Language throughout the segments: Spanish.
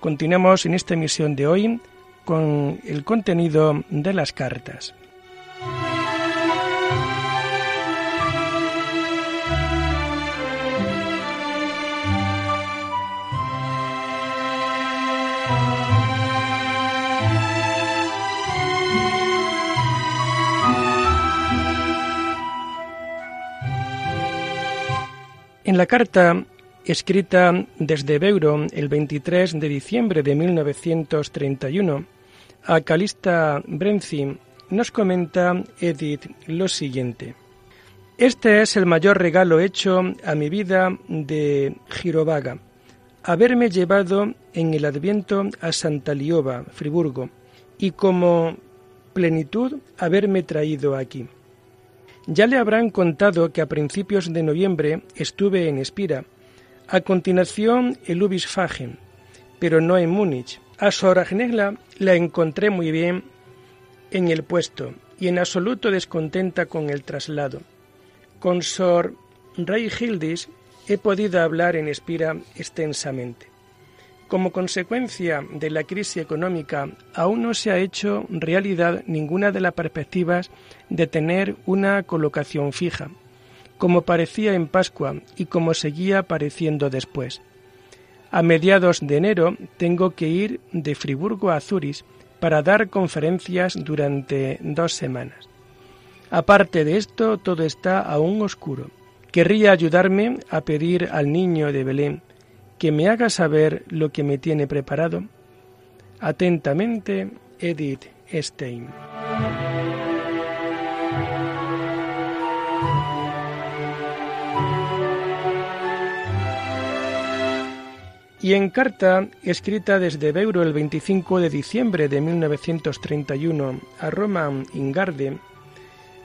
Continuamos en esta emisión de hoy con el contenido de las cartas. En la carta escrita desde Beuro el 23 de diciembre de 1931, a Calista Brenzi nos comenta Edith lo siguiente. Este es el mayor regalo hecho a mi vida de Girovaga, haberme llevado en el Adviento a Santa Lioba, Friburgo, y como plenitud haberme traído aquí. Ya le habrán contado que a principios de noviembre estuve en Espira, a continuación el Ubisfagen, pero no en Múnich. A Sor Agnella la encontré muy bien en el puesto y en absoluto descontenta con el traslado. Con Sor Hildis he podido hablar en Espira extensamente. Como consecuencia de la crisis económica, aún no se ha hecho realidad ninguna de las perspectivas de tener una colocación fija como parecía en Pascua y como seguía pareciendo después. A mediados de enero tengo que ir de Friburgo a Zurich para dar conferencias durante dos semanas. Aparte de esto, todo está aún oscuro. Querría ayudarme a pedir al niño de Belén que me haga saber lo que me tiene preparado. Atentamente, Edith Stein. Y en carta escrita desde Beuro el 25 de diciembre de 1931 a Roma Ingarde,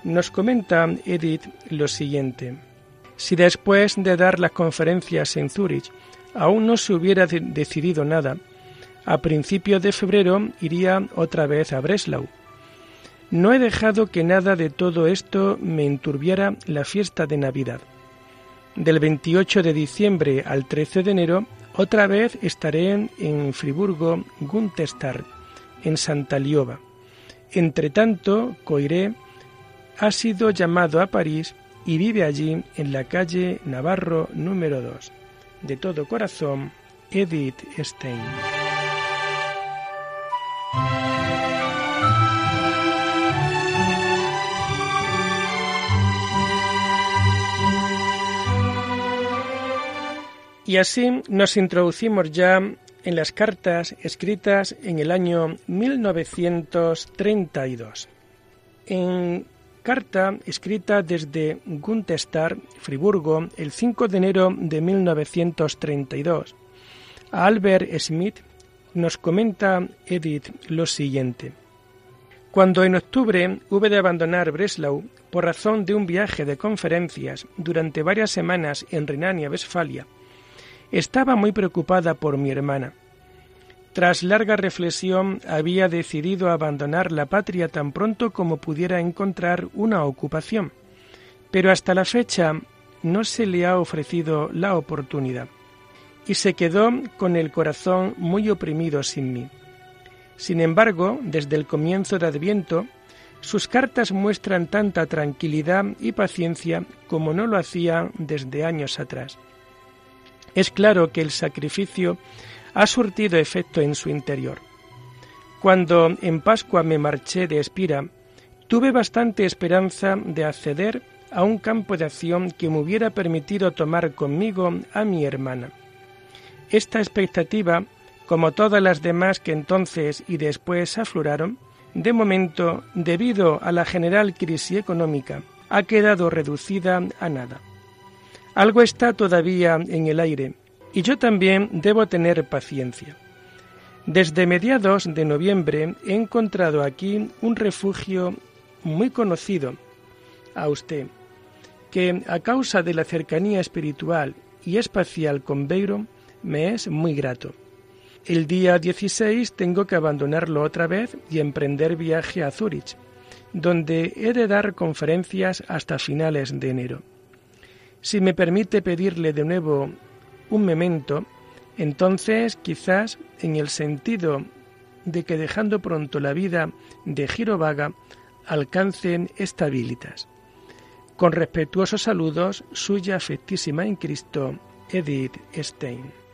nos comenta Edith lo siguiente. Si después de dar las conferencias en Zúrich aún no se hubiera decidido nada, a principios de febrero iría otra vez a Breslau. No he dejado que nada de todo esto me enturbiara la fiesta de Navidad. Del 28 de diciembre al 13 de enero otra vez estaré en Friburgo Guntestart, en Santa Lioba. Entre tanto, Coiré ha sido llamado a París y vive allí en la calle Navarro número 2. De todo corazón, Edith Stein. Y así nos introducimos ya en las cartas escritas en el año 1932. En carta escrita desde Guntestar, Friburgo, el 5 de enero de 1932, a Albert Smith nos comenta Edith lo siguiente. Cuando en octubre hube de abandonar Breslau por razón de un viaje de conferencias durante varias semanas en Renania-Westfalia, estaba muy preocupada por mi hermana. Tras larga reflexión había decidido abandonar la patria tan pronto como pudiera encontrar una ocupación, pero hasta la fecha no se le ha ofrecido la oportunidad y se quedó con el corazón muy oprimido sin mí. Sin embargo, desde el comienzo de Adviento, sus cartas muestran tanta tranquilidad y paciencia como no lo hacía desde años atrás. Es claro que el sacrificio ha surtido efecto en su interior. Cuando en Pascua me marché de Espira, tuve bastante esperanza de acceder a un campo de acción que me hubiera permitido tomar conmigo a mi hermana. Esta expectativa, como todas las demás que entonces y después afloraron, de momento, debido a la general crisis económica, ha quedado reducida a nada. Algo está todavía en el aire y yo también debo tener paciencia. Desde mediados de noviembre he encontrado aquí un refugio muy conocido a usted, que a causa de la cercanía espiritual y espacial con Beiro me es muy grato. El día 16 tengo que abandonarlo otra vez y emprender viaje a Zúrich, donde he de dar conferencias hasta finales de enero. Si me permite pedirle de nuevo un memento, entonces quizás en el sentido de que dejando pronto la vida de Girovaga alcancen estabilitas. Con respetuosos saludos, suya afectísima en Cristo, Edith Stein.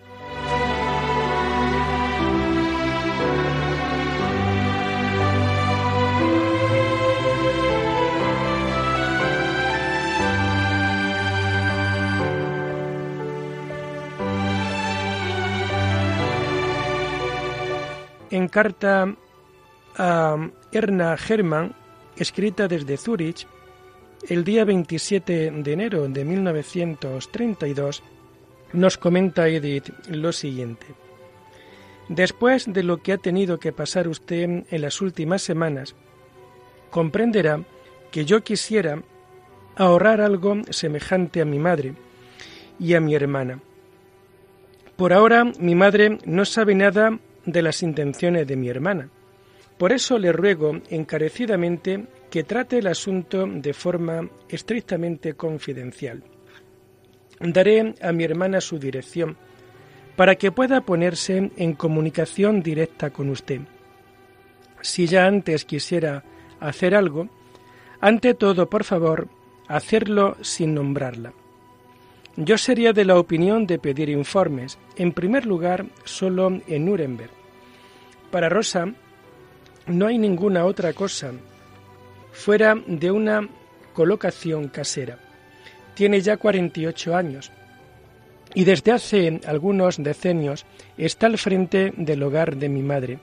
En carta a Erna Hermann, escrita desde Zúrich, el día 27 de enero de 1932, nos comenta Edith lo siguiente. Después de lo que ha tenido que pasar usted en las últimas semanas, comprenderá que yo quisiera ahorrar algo semejante a mi madre y a mi hermana. Por ahora mi madre no sabe nada de las intenciones de mi hermana. Por eso le ruego encarecidamente que trate el asunto de forma estrictamente confidencial. Daré a mi hermana su dirección para que pueda ponerse en comunicación directa con usted. Si ya antes quisiera hacer algo, ante todo, por favor, hacerlo sin nombrarla. Yo sería de la opinión de pedir informes, en primer lugar, solo en Nuremberg. Para Rosa no hay ninguna otra cosa fuera de una colocación casera. Tiene ya 48 años y desde hace algunos decenios está al frente del hogar de mi madre.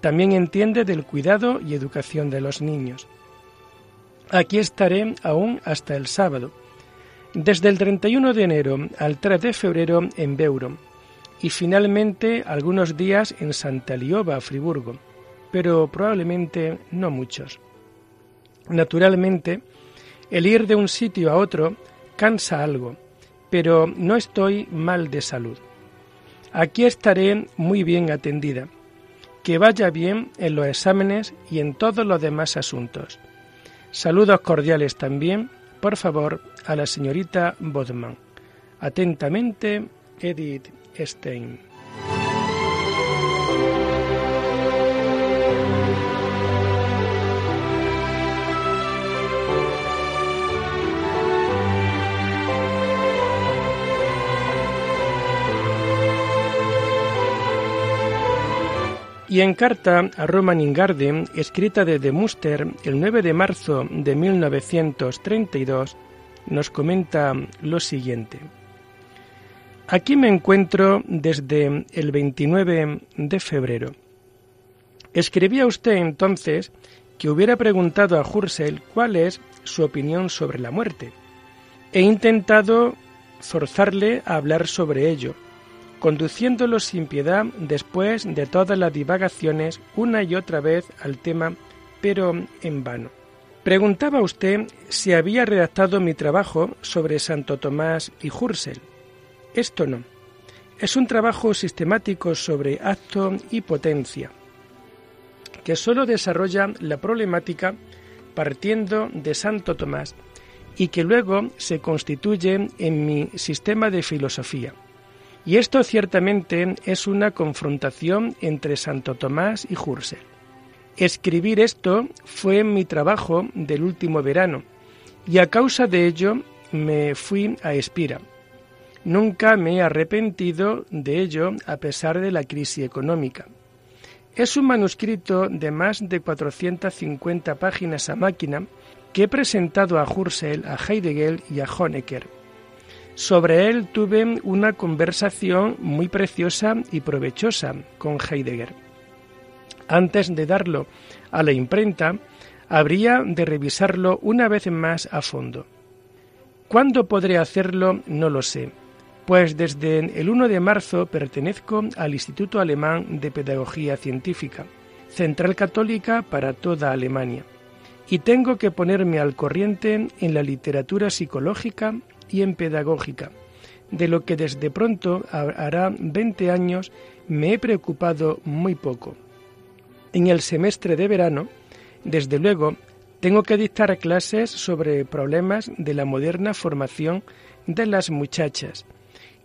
También entiende del cuidado y educación de los niños. Aquí estaré aún hasta el sábado desde el 31 de enero al 3 de febrero en Beuro y finalmente algunos días en Santa Lioba, Friburgo, pero probablemente no muchos. Naturalmente, el ir de un sitio a otro cansa algo, pero no estoy mal de salud. Aquí estaré muy bien atendida. Que vaya bien en los exámenes y en todos los demás asuntos. Saludos cordiales también por favor, a la señorita Bodman. Atentamente, Edith Stein. Y en carta a Roman Ingarde, escrita desde Muster el 9 de marzo de 1932, nos comenta lo siguiente. Aquí me encuentro desde el 29 de febrero. Escribía usted entonces que hubiera preguntado a Hursel cuál es su opinión sobre la muerte. He intentado forzarle a hablar sobre ello, conduciéndolo sin piedad después de todas las divagaciones una y otra vez al tema, pero en vano. Preguntaba usted si había redactado mi trabajo sobre Santo Tomás y Hursel. Esto no. Es un trabajo sistemático sobre acto y potencia, que sólo desarrolla la problemática partiendo de Santo Tomás y que luego se constituye en mi sistema de filosofía. Y esto ciertamente es una confrontación entre Santo Tomás y Hursel. Escribir esto fue mi trabajo del último verano y a causa de ello me fui a Espira. Nunca me he arrepentido de ello a pesar de la crisis económica. Es un manuscrito de más de 450 páginas a máquina que he presentado a Hursel, a Heidegger y a Honecker. Sobre él tuve una conversación muy preciosa y provechosa con Heidegger. Antes de darlo a la imprenta, habría de revisarlo una vez más a fondo. ¿Cuándo podré hacerlo? No lo sé. Pues desde el 1 de marzo pertenezco al Instituto Alemán de Pedagogía Científica, central católica para toda Alemania, y tengo que ponerme al corriente en la literatura psicológica y en pedagógica, de lo que desde pronto hará 20 años me he preocupado muy poco. En el semestre de verano, desde luego, tengo que dictar clases sobre problemas de la moderna formación de las muchachas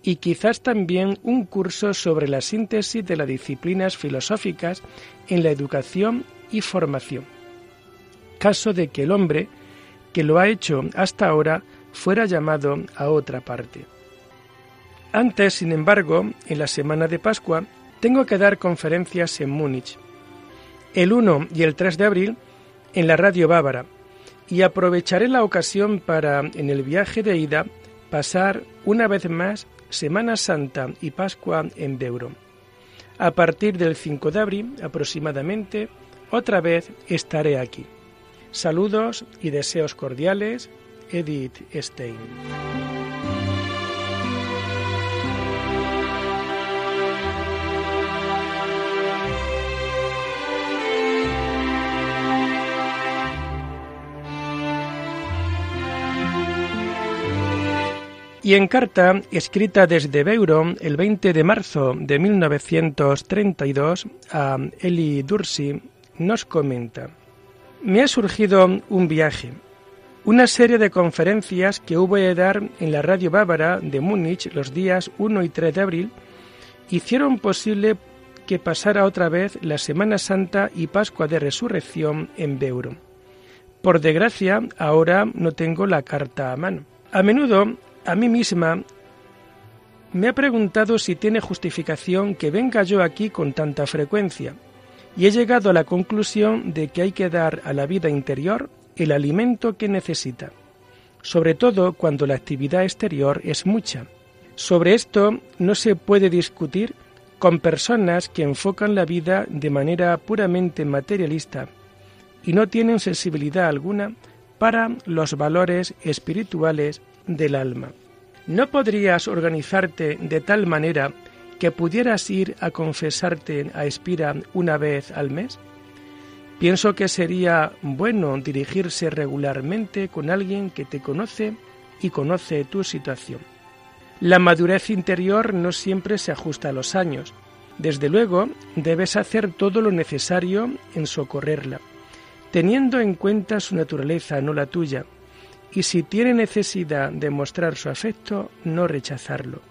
y quizás también un curso sobre la síntesis de las disciplinas filosóficas en la educación y formación. Caso de que el hombre, que lo ha hecho hasta ahora, fuera llamado a otra parte. Antes, sin embargo, en la semana de Pascua, tengo que dar conferencias en Múnich. El 1 y el 3 de abril en la radio bávara y aprovecharé la ocasión para, en el viaje de ida, pasar una vez más Semana Santa y Pascua en Beuro. A partir del 5 de abril aproximadamente, otra vez estaré aquí. Saludos y deseos cordiales, Edith Stein. Y en carta escrita desde Beuro el 20 de marzo de 1932 a Eli Dursi nos comenta, me ha surgido un viaje, una serie de conferencias que hubo de dar en la radio bávara de Múnich los días 1 y 3 de abril hicieron posible que pasara otra vez la Semana Santa y Pascua de Resurrección en Beuro. Por desgracia, ahora no tengo la carta a mano. A menudo a mí misma me ha preguntado si tiene justificación que venga yo aquí con tanta frecuencia, y he llegado a la conclusión de que hay que dar a la vida interior el alimento que necesita, sobre todo cuando la actividad exterior es mucha. Sobre esto no se puede discutir con personas que enfocan la vida de manera puramente materialista y no tienen sensibilidad alguna para los valores espirituales del alma. ¿No podrías organizarte de tal manera que pudieras ir a confesarte a Espira una vez al mes? Pienso que sería bueno dirigirse regularmente con alguien que te conoce y conoce tu situación. La madurez interior no siempre se ajusta a los años. Desde luego, debes hacer todo lo necesario en socorrerla, teniendo en cuenta su naturaleza, no la tuya, y si tiene necesidad de mostrar su afecto, no rechazarlo.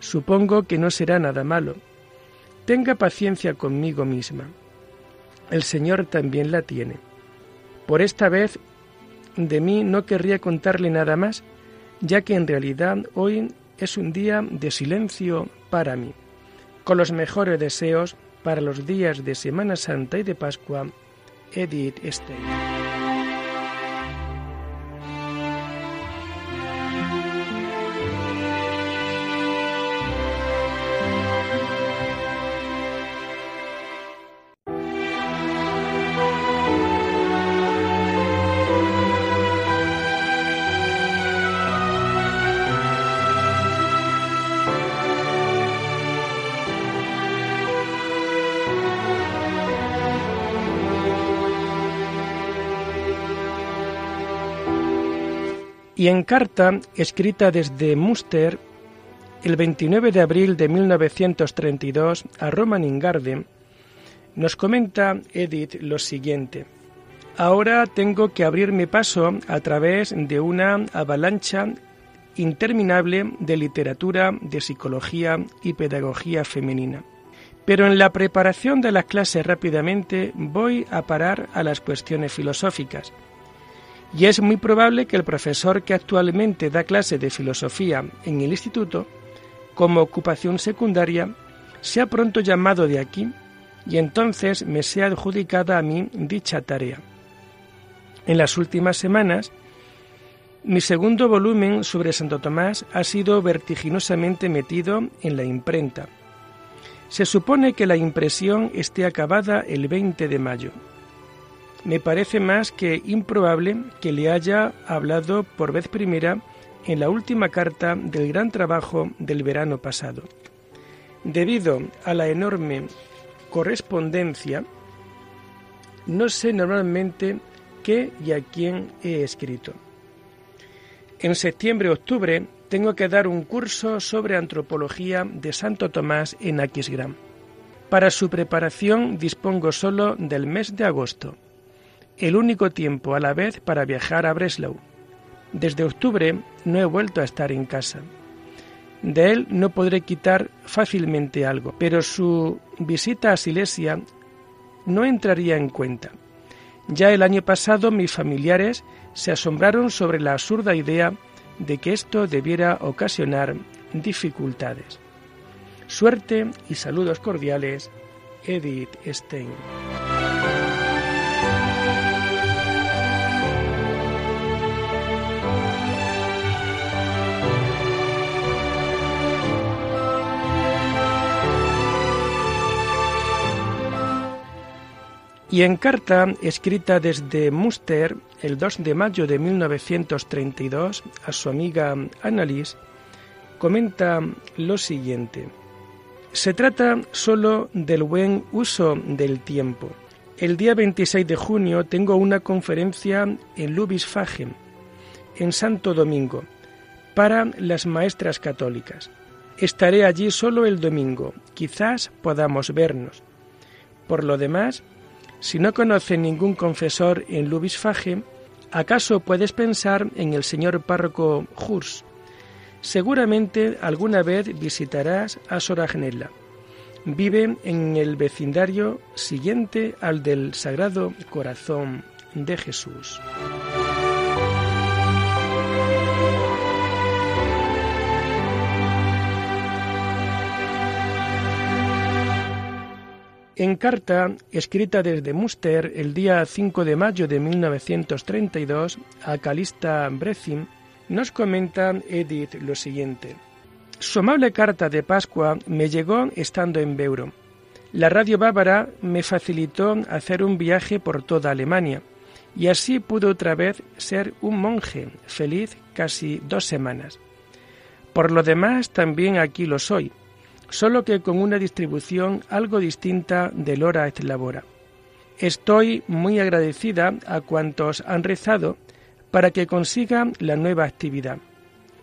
Supongo que no será nada malo. Tenga paciencia conmigo misma. El Señor también la tiene. Por esta vez de mí no querría contarle nada más, ya que en realidad hoy es un día de silencio para mí. Con los mejores deseos para los días de Semana Santa y de Pascua, Edith Stein. Y en carta escrita desde Münster el 29 de abril de 1932 a Roman Ingarden, nos comenta Edith lo siguiente. Ahora tengo que abrirme paso a través de una avalancha interminable de literatura, de psicología y pedagogía femenina. Pero en la preparación de las clases rápidamente voy a parar a las cuestiones filosóficas, y es muy probable que el profesor que actualmente da clase de filosofía en el instituto, como ocupación secundaria, sea pronto llamado de aquí y entonces me sea adjudicada a mí dicha tarea. En las últimas semanas, mi segundo volumen sobre Santo Tomás ha sido vertiginosamente metido en la imprenta. Se supone que la impresión esté acabada el 20 de mayo me parece más que improbable que le haya hablado por vez primera en la última carta del gran trabajo del verano pasado. Debido a la enorme correspondencia, no sé normalmente qué y a quién he escrito. En septiembre-octubre tengo que dar un curso sobre antropología de Santo Tomás en Aquisgrán. Para su preparación dispongo solo del mes de agosto, el único tiempo a la vez para viajar a Breslau. Desde octubre no he vuelto a estar en casa. De él no podré quitar fácilmente algo, pero su visita a Silesia no entraría en cuenta. Ya el año pasado mis familiares se asombraron sobre la absurda idea de que esto debiera ocasionar dificultades. Suerte y saludos cordiales, Edith Stein. Y en carta escrita desde Münster el 2 de mayo de 1932 a su amiga Annalise, comenta lo siguiente. Se trata solo del buen uso del tiempo. El día 26 de junio tengo una conferencia en Lubisfagen, en Santo Domingo, para las maestras católicas. Estaré allí solo el domingo, quizás podamos vernos. Por lo demás, si no conoce ningún confesor en Lubisfage, ¿acaso puedes pensar en el señor párroco Hurs? Seguramente alguna vez visitarás a Soragnella. Vive en el vecindario siguiente al del Sagrado Corazón de Jesús. En carta escrita desde Münster el día 5 de mayo de 1932 a Calista Brezin, nos comenta Edith lo siguiente. Su amable carta de Pascua me llegó estando en Beuro. La radio bávara me facilitó hacer un viaje por toda Alemania y así pude otra vez ser un monje feliz casi dos semanas. Por lo demás, también aquí lo soy, solo que con una distribución algo distinta del hora et labora. Estoy muy agradecida a cuantos han rezado para que consiga la nueva actividad.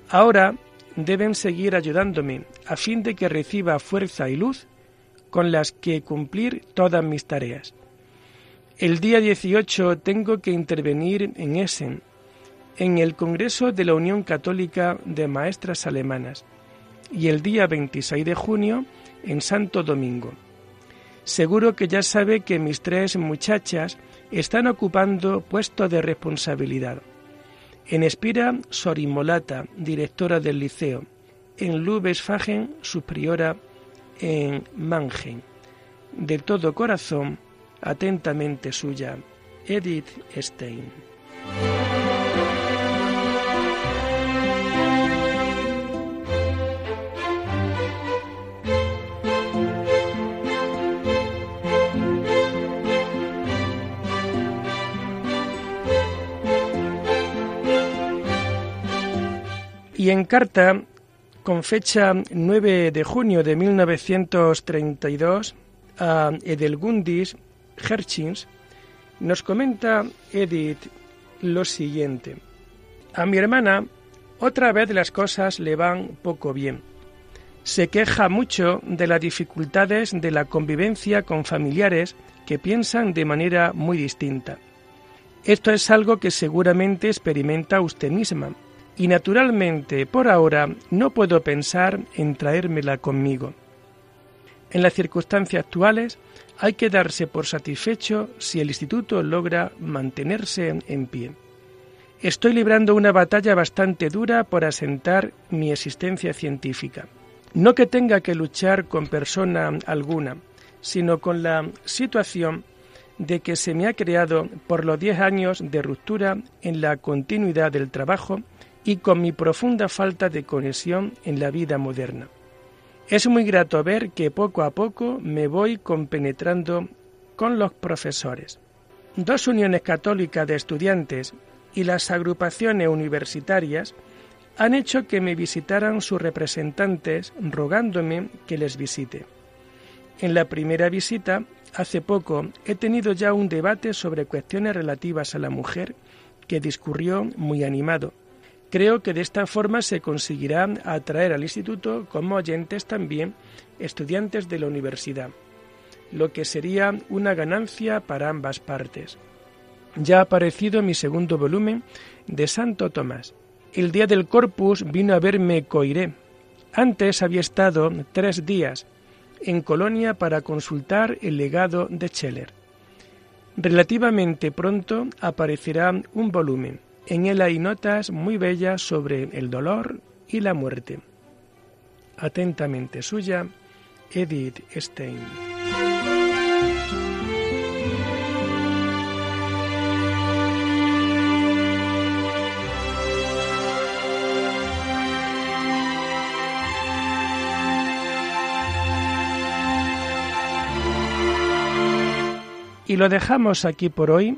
Ahora deben seguir ayudándome a fin de que reciba fuerza y luz con las que cumplir todas mis tareas. El día 18 tengo que intervenir en Essen, en el Congreso de la Unión Católica de Maestras Alemanas y el día 26 de junio en Santo Domingo. Seguro que ya sabe que mis tres muchachas están ocupando puestos de responsabilidad. En Espira, Sorimolata, directora del liceo. En Lubesfagen, su priora en Mannheim. De todo corazón, atentamente suya, Edith Stein. Y en carta, con fecha 9 de junio de 1932, a Edelgundis Herchins, nos comenta Edith lo siguiente. A mi hermana otra vez las cosas le van poco bien. Se queja mucho de las dificultades de la convivencia con familiares que piensan de manera muy distinta. Esto es algo que seguramente experimenta usted misma, y naturalmente por ahora no puedo pensar en traérmela conmigo. En las circunstancias actuales hay que darse por satisfecho si el instituto logra mantenerse en pie. Estoy librando una batalla bastante dura por asentar mi existencia científica. No que tenga que luchar con persona alguna, sino con la situación de que se me ha creado por los diez años de ruptura en la continuidad del trabajo y con mi profunda falta de conexión en la vida moderna. Es muy grato ver que poco a poco me voy compenetrando con los profesores. Dos uniones católicas de estudiantes y las agrupaciones universitarias han hecho que me visitaran sus representantes rogándome que les visite. En la primera visita, hace poco, he tenido ya un debate sobre cuestiones relativas a la mujer que discurrió muy animado. Creo que de esta forma se conseguirá atraer al instituto como oyentes también estudiantes de la universidad, lo que sería una ganancia para ambas partes. Ya ha aparecido mi segundo volumen de Santo Tomás. El día del Corpus vino a verme Coiré. Antes había estado tres días en Colonia para consultar el legado de Scheller. Relativamente pronto aparecerá un volumen. En él hay notas muy bellas sobre el dolor y la muerte. Atentamente suya, Edith Stein. Y lo dejamos aquí por hoy,